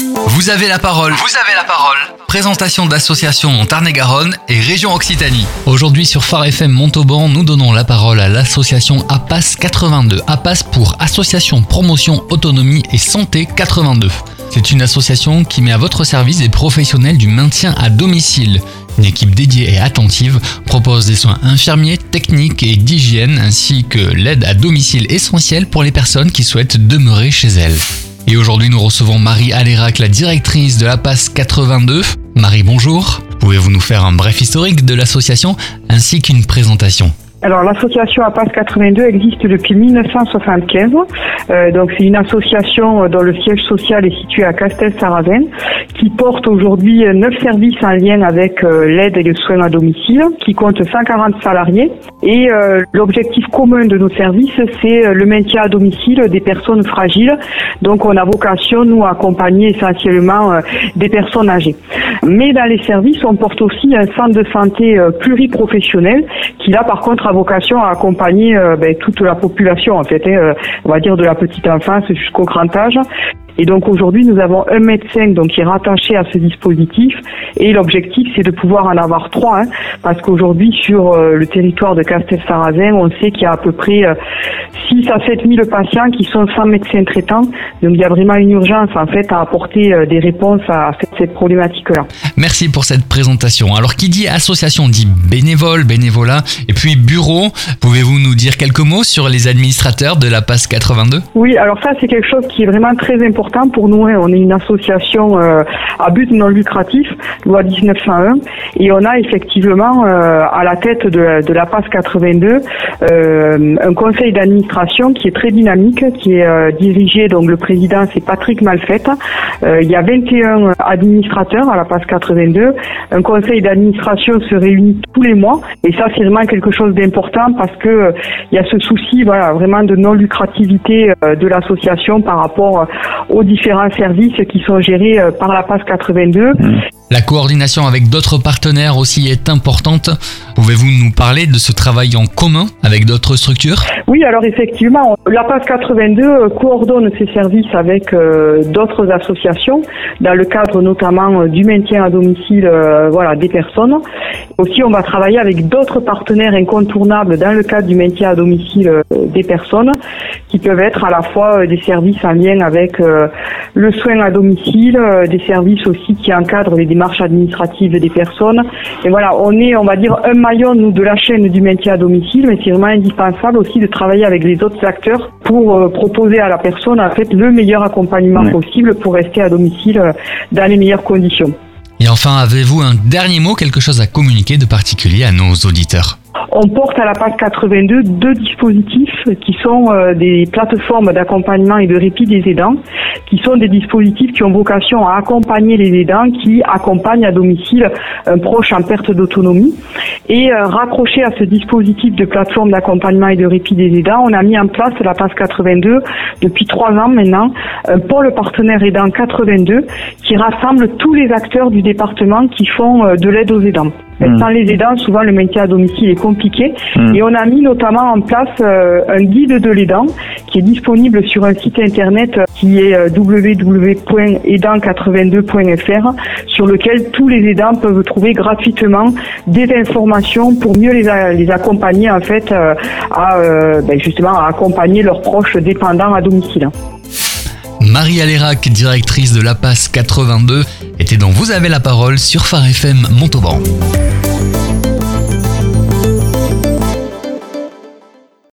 Vous avez la parole. Vous avez la parole. Présentation d'associations en Tarn-et-Garonne et région Occitanie. Aujourd'hui sur Phare FM Montauban, nous donnons la parole à l'association APAS 82. APAS pour Association Promotion Autonomie et Santé 82. C'est une association qui met à votre service des professionnels du maintien à domicile. Une équipe dédiée et attentive propose des soins infirmiers, techniques et d'hygiène ainsi que l'aide à domicile essentielle pour les personnes qui souhaitent demeurer chez elles. Et aujourd'hui, nous recevons Marie Alérac, la directrice de la PAS 82. Marie, bonjour. Pouvez-vous nous faire un bref historique de l'association ainsi qu'une présentation? Alors l'association APAS 82 existe depuis 1975. Euh, donc c'est une association dont le siège social est situé à Castel-Sarazen, qui porte aujourd'hui neuf services en lien avec euh, l'aide et le soin à domicile, qui compte 140 salariés. Et euh, l'objectif commun de nos services, c'est le maintien à domicile des personnes fragiles. Donc on a vocation, nous, à accompagner essentiellement des personnes âgées. Mais dans les services, on porte aussi un centre de santé pluriprofessionnel qui là, par contre, vocation à accompagner euh, ben, toute la population, en fait, hein, euh, on va dire de la petite enfance jusqu'au grand âge. Et donc aujourd'hui, nous avons un médecin donc qui est rattaché à ce dispositif. Et l'objectif, c'est de pouvoir en avoir trois, hein, parce qu'aujourd'hui, sur euh, le territoire de Castel-Sarrazin, on sait qu'il y a à peu près 6 à 7 000 patients qui sont sans médecin traitant. Donc il y a vraiment une urgence en fait à apporter des réponses à cette problématique-là. Merci pour cette présentation. Alors qui dit association dit bénévole, bénévolat, et puis bureau. Pouvez-vous nous dire quelques mots sur les administrateurs de la PAS 82 Oui, alors ça c'est quelque chose qui est vraiment très important pour nous. Hein. On est une association euh, à but non lucratif, loi 1901, et on a effectivement euh, à la tête de, la PAS 82 euh, un conseil d'administration qui est très dynamique, qui est dirigé, donc le président c'est Patrick Malfette. il y a 21 administrateurs à la PAS 82. Un conseil d'administration se réunit tous les mois, et ça c'est vraiment quelque chose d'important parce que il y a ce souci, voilà, vraiment de non lucrativité de l'association par rapport aux différents services qui sont gérés par la PAS 82. La coordination avec d'autres partenaires aussi est importante. Pouvez-vous nous parler de ce travail en commun avec d'autres structures? Oui, alors effectivement, la PAS 82 coordonne ses services avec d'autres associations dans le cadre notamment du maintien à domicile voilà, des personnes. Aussi, on va travailler avec d'autres partenaires incontournables dans le cadre du maintien à domicile euh, des personnes, qui peuvent être à la fois euh, des services en lien avec euh, le soin à domicile, des services aussi qui encadrent les démarches administratives des personnes. Et voilà, on est, on va dire, un maillon nous, de la chaîne du maintien à domicile, mais c'est vraiment indispensable aussi de travailler avec les autres acteurs pour proposer à la personne en fait le meilleur accompagnement possible pour rester à domicile dans les meilleures conditions. Et enfin, avez-vous un dernier mot, quelque chose à communiquer de particulier à nos auditeurs? On porte à la PAS 82 deux dispositifs qui sont euh, des plateformes d'accompagnement et de répit des aidants, qui sont des dispositifs qui ont vocation à accompagner les aidants qui accompagnent à domicile un proche en perte d'autonomie. Et euh, raccroché à ce dispositif de plateforme d'accompagnement et de répit des aidants, on a mis en place la PAS 82 depuis trois ans maintenant, un pôle partenaire aidant 82 qui rassemble tous les acteurs du département qui font euh, de l'aide aux aidants. Hmm. Sans les aidants, souvent le maintien à domicile est compliqué. Hmm. Et on a mis notamment en place euh, un guide de l'aidant qui est disponible sur un site internet euh, qui est euh, www.aidant82.fr sur lequel tous les aidants peuvent trouver gratuitement des informations pour mieux les, les accompagner en fait à ben justement à accompagner leurs proches dépendants à domicile. Marie Alérac, directrice de la PAS 82, était dans Vous avez la parole sur Phare FM Montauban.